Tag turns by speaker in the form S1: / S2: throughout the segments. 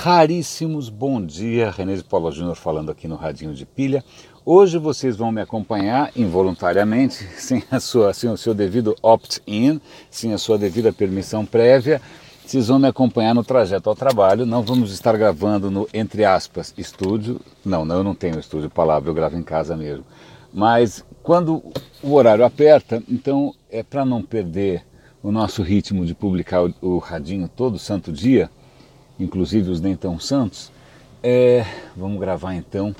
S1: Raríssimos, bom dia, René de Paula Júnior falando aqui no Radinho de Pilha. Hoje vocês vão me acompanhar involuntariamente, sem, a sua, sem o seu devido opt-in, sem a sua devida permissão prévia. Vocês vão me acompanhar no trajeto ao trabalho. Não vamos estar gravando no, entre aspas, estúdio. Não, não, eu não tenho estúdio, palavra, eu gravo em casa mesmo. Mas quando o horário aperta, então é para não perder o nosso ritmo de publicar o, o radinho todo santo dia, inclusive os nem tão santos, é, vamos gravar então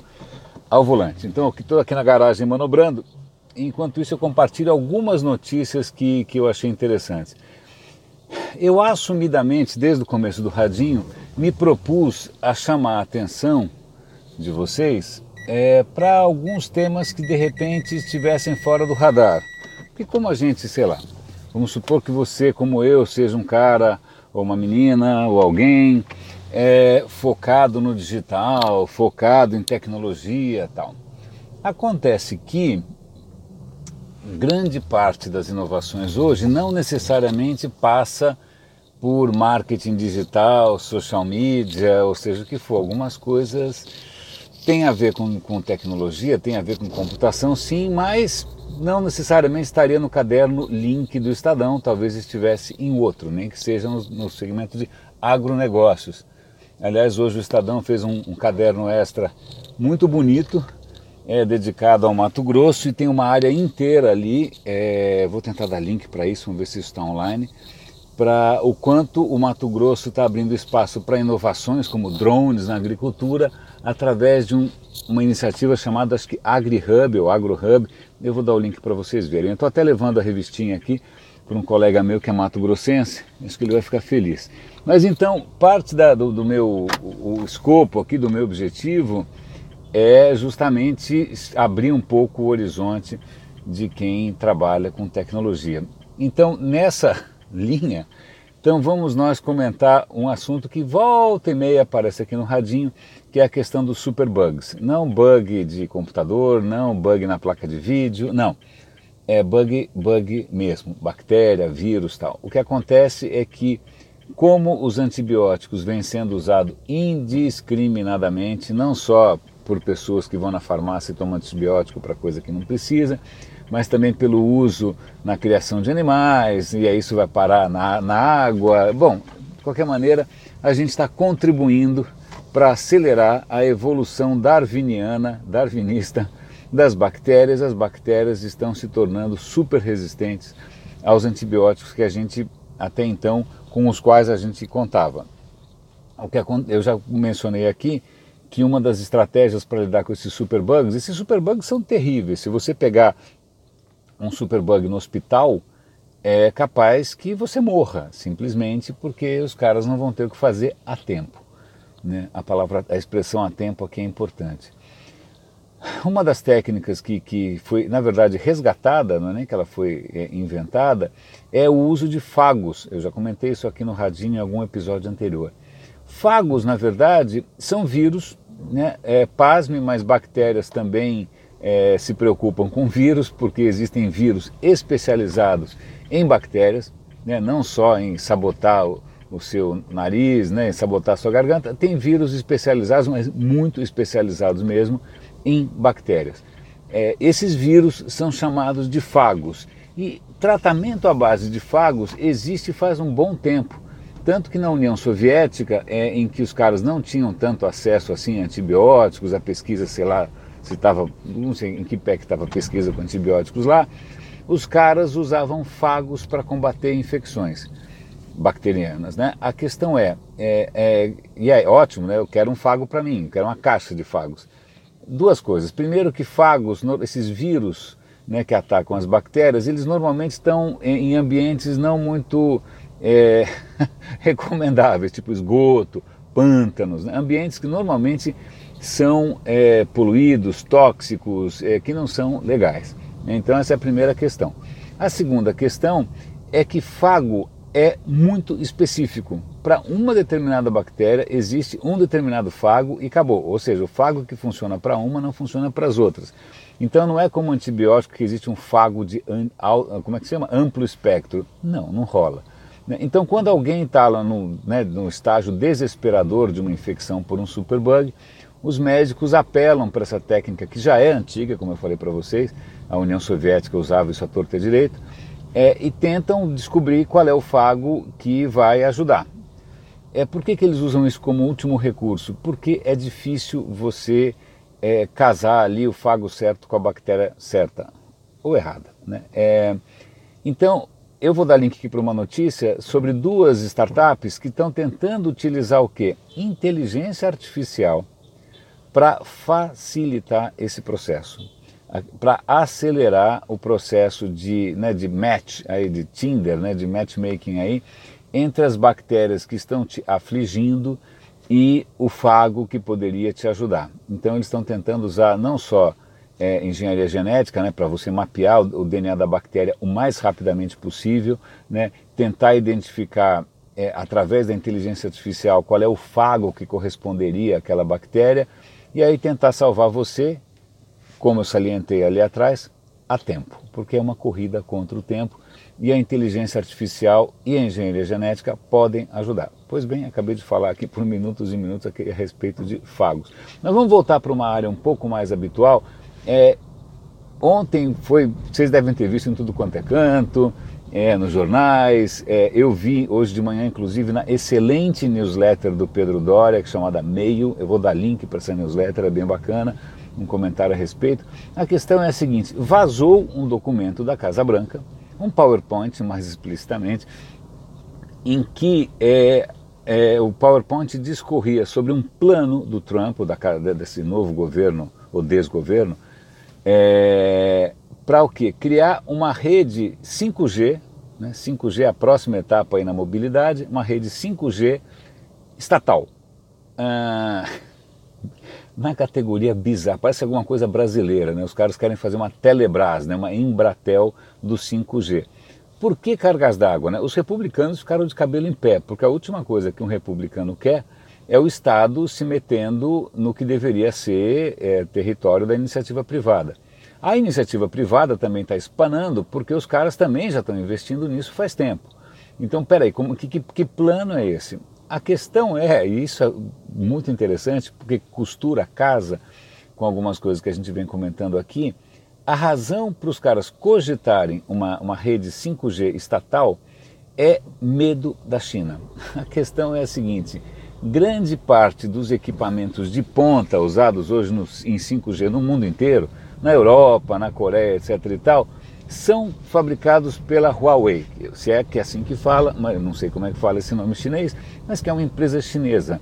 S1: ao volante. Então, estou aqui na garagem manobrando, enquanto isso eu compartilho algumas notícias que, que eu achei interessantes. Eu assumidamente, desde o começo do radinho, me propus a chamar a atenção de vocês é, para alguns temas que de repente estivessem fora do radar. Porque como a gente, sei lá, vamos supor que você, como eu, seja um cara ou uma menina ou alguém é, focado no digital, focado em tecnologia tal. Acontece que grande parte das inovações hoje não necessariamente passa por marketing digital, social media, ou seja o que for. Algumas coisas têm a ver com, com tecnologia, têm a ver com computação, sim, mas não necessariamente estaria no caderno link do Estadão, talvez estivesse em outro, nem que seja no, no segmento de agronegócios. Aliás, hoje o Estadão fez um, um caderno extra muito bonito, é dedicado ao Mato Grosso e tem uma área inteira ali. É, vou tentar dar link para isso, vamos ver se isso está online. Para o quanto o Mato Grosso está abrindo espaço para inovações como drones na agricultura, através de um, uma iniciativa chamada acho que AgriHub ou AgroHub. Eu vou dar o link para vocês verem. Estou até levando a revistinha aqui para um colega meu que é Mato Grossense, acho que ele vai ficar feliz. Mas então, parte da, do, do, meu o, o escopo aqui, do meu objetivo, é justamente abrir um pouco o horizonte de quem trabalha com tecnologia. Então, nessa linha, então vamos nós comentar um assunto que volta e meia aparece aqui no radinho, que é a questão dos superbugs. Não bug de computador, não bug na placa de vídeo, não é bug, bug mesmo, bactéria, vírus tal. O que acontece é que, como os antibióticos vêm sendo usados indiscriminadamente, não só por pessoas que vão na farmácia e tomam antibiótico para coisa que não precisa, mas também pelo uso na criação de animais, e aí isso vai parar na, na água. Bom, de qualquer maneira, a gente está contribuindo para acelerar a evolução darwiniana, darwinista das bactérias, as bactérias estão se tornando super resistentes aos antibióticos que a gente até então com os quais a gente contava. O que eu já mencionei aqui que uma das estratégias para lidar com esses superbugs, esses superbugs são terríveis. Se você pegar um superbug no hospital, é capaz que você morra, simplesmente porque os caras não vão ter o que fazer a tempo. Né? A palavra, a expressão a tempo aqui é importante. Uma das técnicas que, que foi, na verdade, resgatada, não é nem que ela foi é, inventada, é o uso de fagos. Eu já comentei isso aqui no Radinho em algum episódio anterior. Fagos, na verdade, são vírus, né? É, pasme, mas bactérias também é, se preocupam com vírus, porque existem vírus especializados em bactérias, né? não só em sabotar o, o seu nariz, né? em sabotar a sua garganta, tem vírus especializados, mas muito especializados mesmo, em bactérias. É, esses vírus são chamados de fagos e tratamento à base de fagos existe faz um bom tempo. Tanto que na União Soviética, é, em que os caras não tinham tanto acesso assim a antibióticos, a pesquisa, sei lá, se estava, não sei em que pé que estava a pesquisa com antibióticos lá, os caras usavam fagos para combater infecções bacterianas, né? A questão é, é, é, e é ótimo, né? Eu quero um fago para mim, eu quero uma caixa de fagos duas coisas. Primeiro que fagos, esses vírus né, que atacam as bactérias, eles normalmente estão em ambientes não muito é, recomendáveis, tipo esgoto, pântanos, né? ambientes que normalmente são é, poluídos, tóxicos, é, que não são legais. Então essa é a primeira questão. A segunda questão é que fago é muito específico. Para uma determinada bactéria existe um determinado fago e acabou. Ou seja, o fago que funciona para uma não funciona para as outras. Então não é como antibiótico que existe um fago de como é que se chama? amplo espectro. Não, não rola. Né? Então, quando alguém está lá no, né, no estágio desesperador de uma infecção por um superbug, os médicos apelam para essa técnica que já é antiga, como eu falei para vocês, a União Soviética usava isso à torta e direito, é, e tentam descobrir qual é o fago que vai ajudar. É, por que, que eles usam isso como último recurso? Porque é difícil você é, casar ali o fago certo com a bactéria certa ou errada. Né? É, então, eu vou dar link aqui para uma notícia sobre duas startups que estão tentando utilizar o que? Inteligência artificial para facilitar esse processo, para acelerar o processo de, né, de match, aí, de Tinder, né, de matchmaking aí, entre as bactérias que estão te afligindo e o fago que poderia te ajudar. Então eles estão tentando usar não só é, engenharia genética, né, para você mapear o, DNA da bactéria o mais rapidamente possível, né, tentar identificar é, através da inteligência artificial qual é o fago que corresponderia àquela bactéria e aí tentar salvar você, como eu salientei ali atrás, a tempo, porque é uma corrida contra o tempo e a inteligência artificial e a engenharia genética podem ajudar. Pois bem, acabei de falar aqui por minutos e minutos a respeito de fagos. Nós vamos voltar para uma área um pouco mais habitual, é, ontem foi, vocês devem ter visto em tudo quanto é canto, é, nos jornais, é, eu vi hoje de manhã, inclusive, na excelente newsletter do Pedro Doria, que é chamada Meio, eu vou dar link para essa newsletter, é bem bacana, um comentário a respeito. A questão é a seguinte, vazou um documento da Casa Branca, um PowerPoint mais explicitamente, em que é, é, o PowerPoint discorria sobre um plano do Trump, da, desse novo governo, ou desgoverno, é, para o quê? Criar uma rede 5G, né? 5G é a próxima etapa aí na mobilidade, uma rede 5G estatal. Ah, na categoria bizarra, parece alguma coisa brasileira, né? Os caras querem fazer uma Telebrás, né? uma Embratel do 5G. Por que cargas d'água? Né? Os republicanos ficaram de cabelo em pé, porque a última coisa que um republicano quer é o Estado se metendo no que deveria ser é, território da iniciativa privada. A iniciativa privada também está espanando porque os caras também já estão investindo nisso faz tempo. Então, peraí, como, que, que, que plano é esse? A questão é, e isso é muito interessante, porque costura casa com algumas coisas que a gente vem comentando aqui, a razão para os caras cogitarem uma, uma rede 5G estatal é medo da China. A questão é a seguinte: grande parte dos equipamentos de ponta usados hoje no, em 5G no mundo inteiro, na Europa, na Coreia, etc. e tal, são fabricados pela Huawei, se é que é assim que fala, mas eu não sei como é que fala esse nome chinês, mas que é uma empresa chinesa.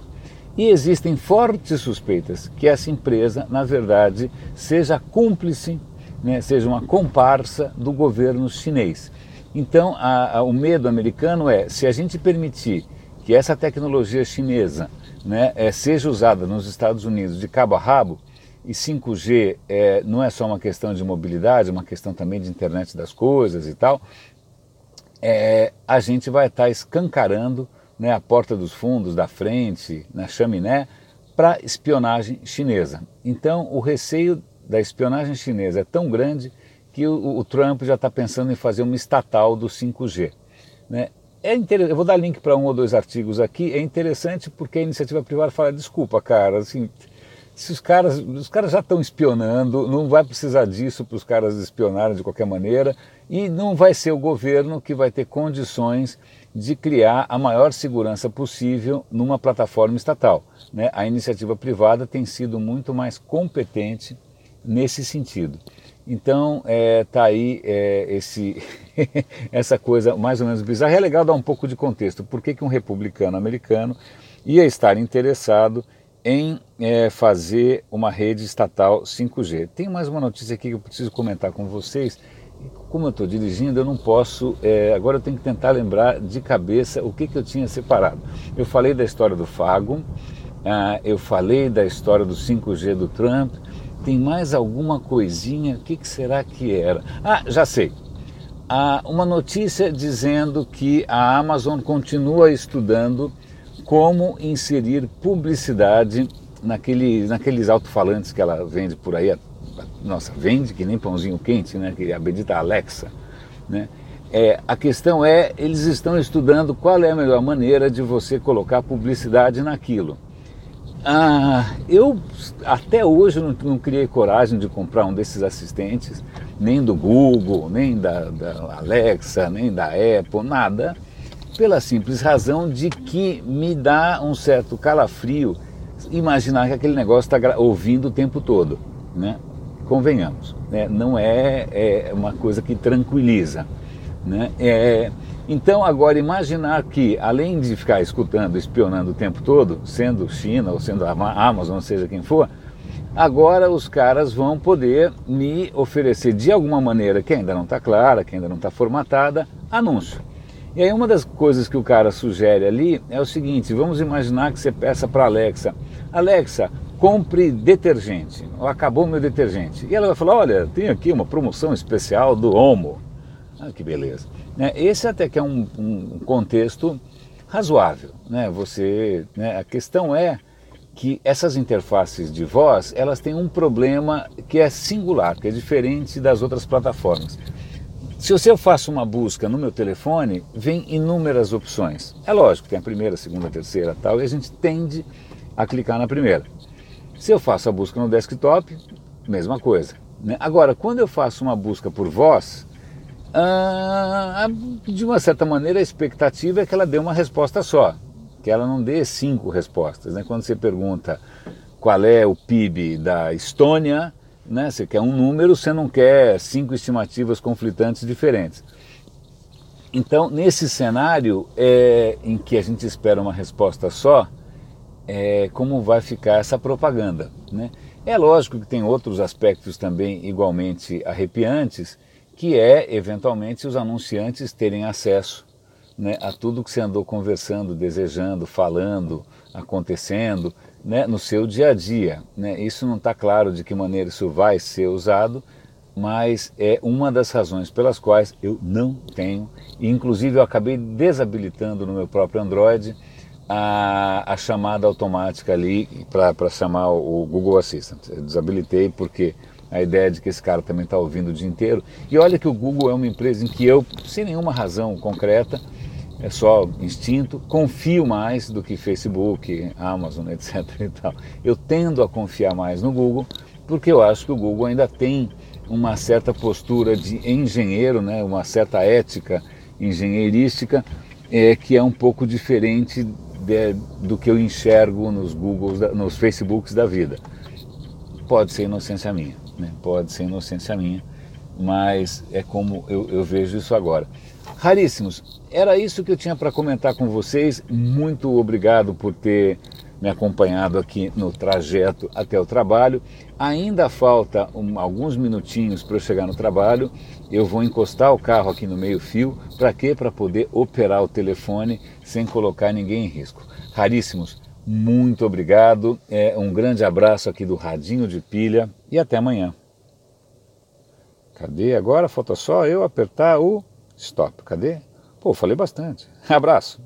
S1: E existem fortes suspeitas que essa empresa, na verdade, seja cúmplice, né, seja uma comparsa do governo chinês. Então, a, a, o medo americano é: se a gente permitir que essa tecnologia chinesa né, é, seja usada nos Estados Unidos de cabo a rabo, e 5G é, não é só uma questão de mobilidade, é uma questão também de internet das coisas e tal, é, a gente vai estar tá escancarando né, a porta dos fundos, da frente, na chaminé, para espionagem chinesa. Então, o receio da espionagem chinesa é tão grande que o, o Trump já está pensando em fazer uma estatal do 5G. Né? É eu vou dar link para um ou dois artigos aqui. É interessante porque a iniciativa privada fala: desculpa, cara, assim, se os caras, os caras já estão espionando, não vai precisar disso para os caras espionarem de qualquer maneira, e não vai ser o governo que vai ter condições de criar a maior segurança possível numa plataforma estatal. Né? A iniciativa privada tem sido muito mais competente nesse sentido. Então está é, tá aí é, esse, essa coisa mais ou menos bizarra. É legal dar um pouco de contexto. Por que, que um republicano americano ia estar interessado em é, fazer uma rede estatal 5G? Tem mais uma notícia aqui que eu preciso comentar com vocês. Como eu estou dirigindo, eu não posso. É, agora eu tenho que tentar lembrar de cabeça o que, que eu tinha separado. Eu falei da história do Fago, ah, eu falei da história do 5G do Trump tem mais alguma coisinha, o que, que será que era? Ah, já sei. Há uma notícia dizendo que a Amazon continua estudando como inserir publicidade naquele, naqueles alto-falantes que ela vende por aí. Nossa, vende que nem pãozinho quente, né? Que a bendita Alexa, né? É, a questão é, eles estão estudando qual é a melhor maneira de você colocar publicidade naquilo. Ah, eu até hoje não, não, criei coragem de comprar um desses assistentes, nem do Google, nem da, da Alexa, nem da Apple, nada, pela simples razão de que me dá um certo calafrio imaginar que aquele negócio está ouvindo o tempo todo, né? Convenhamos, né? não é, é uma coisa que tranquiliza. Né? É, então, agora, imaginar que, além de ficar escutando, espionando o tempo todo, sendo China ou sendo a Amazon, seja quem for, agora os caras vão poder me oferecer de alguma maneira, que ainda não está clara, que ainda não está formatada, anúncio. E aí, uma das coisas que o cara sugere ali é o seguinte: vamos imaginar que você peça para Alexa, Alexa, compre detergente, acabou meu detergente. E ela vai falar: olha, tem aqui uma promoção especial do Omo. Ah, que beleza. Né? Esse até que é um, um contexto razoável. Né? Você, né? A questão é que essas interfaces de voz elas têm um problema que é singular, que é diferente das outras plataformas. Se eu faço uma busca no meu telefone, vem inúmeras opções. É lógico, tem a primeira, a segunda, a terceira tal, e a gente tende a clicar na primeira. Se eu faço a busca no desktop, mesma coisa. Né? Agora, quando eu faço uma busca por voz, ah, de uma certa maneira, a expectativa é que ela dê uma resposta só, que ela não dê cinco respostas. Né? Quando você pergunta qual é o PIB da Estônia, né? você quer um número, você não quer cinco estimativas conflitantes diferentes. Então, nesse cenário é, em que a gente espera uma resposta só, é, como vai ficar essa propaganda? Né? É lógico que tem outros aspectos também igualmente arrepiantes, que é, eventualmente, os anunciantes terem acesso né, a tudo que você andou conversando, desejando, falando, acontecendo né, no seu dia a dia. Né? Isso não está claro de que maneira isso vai ser usado, mas é uma das razões pelas quais eu não tenho, e inclusive eu acabei desabilitando no meu próprio Android a, a chamada automática ali para chamar o Google Assistant. Eu desabilitei porque a ideia de que esse cara também está ouvindo o dia inteiro. E olha que o Google é uma empresa em que eu, sem nenhuma razão concreta, é só instinto, confio mais do que Facebook, Amazon, etc. E tal. Eu tendo a confiar mais no Google, porque eu acho que o Google ainda tem uma certa postura de engenheiro, né, uma certa ética engenheirística, é, que é um pouco diferente de, do que eu enxergo nos Googles, nos Facebooks da vida. Pode ser inocência minha né? pode ser inocência minha, mas é como eu, eu vejo isso agora. Raríssimos, era isso que eu tinha para comentar com vocês. Muito obrigado por ter me acompanhado aqui no trajeto até o trabalho. Ainda falta um, alguns minutinhos para eu chegar no trabalho. Eu vou encostar o carro aqui no meio-fio. Para quê? Para poder operar o telefone sem colocar ninguém em risco. Raríssimos, muito obrigado. É, um grande abraço aqui do Radinho de Pilha e até amanhã. Cadê agora? Falta só eu apertar o stop. Cadê? Pô, falei bastante. Abraço.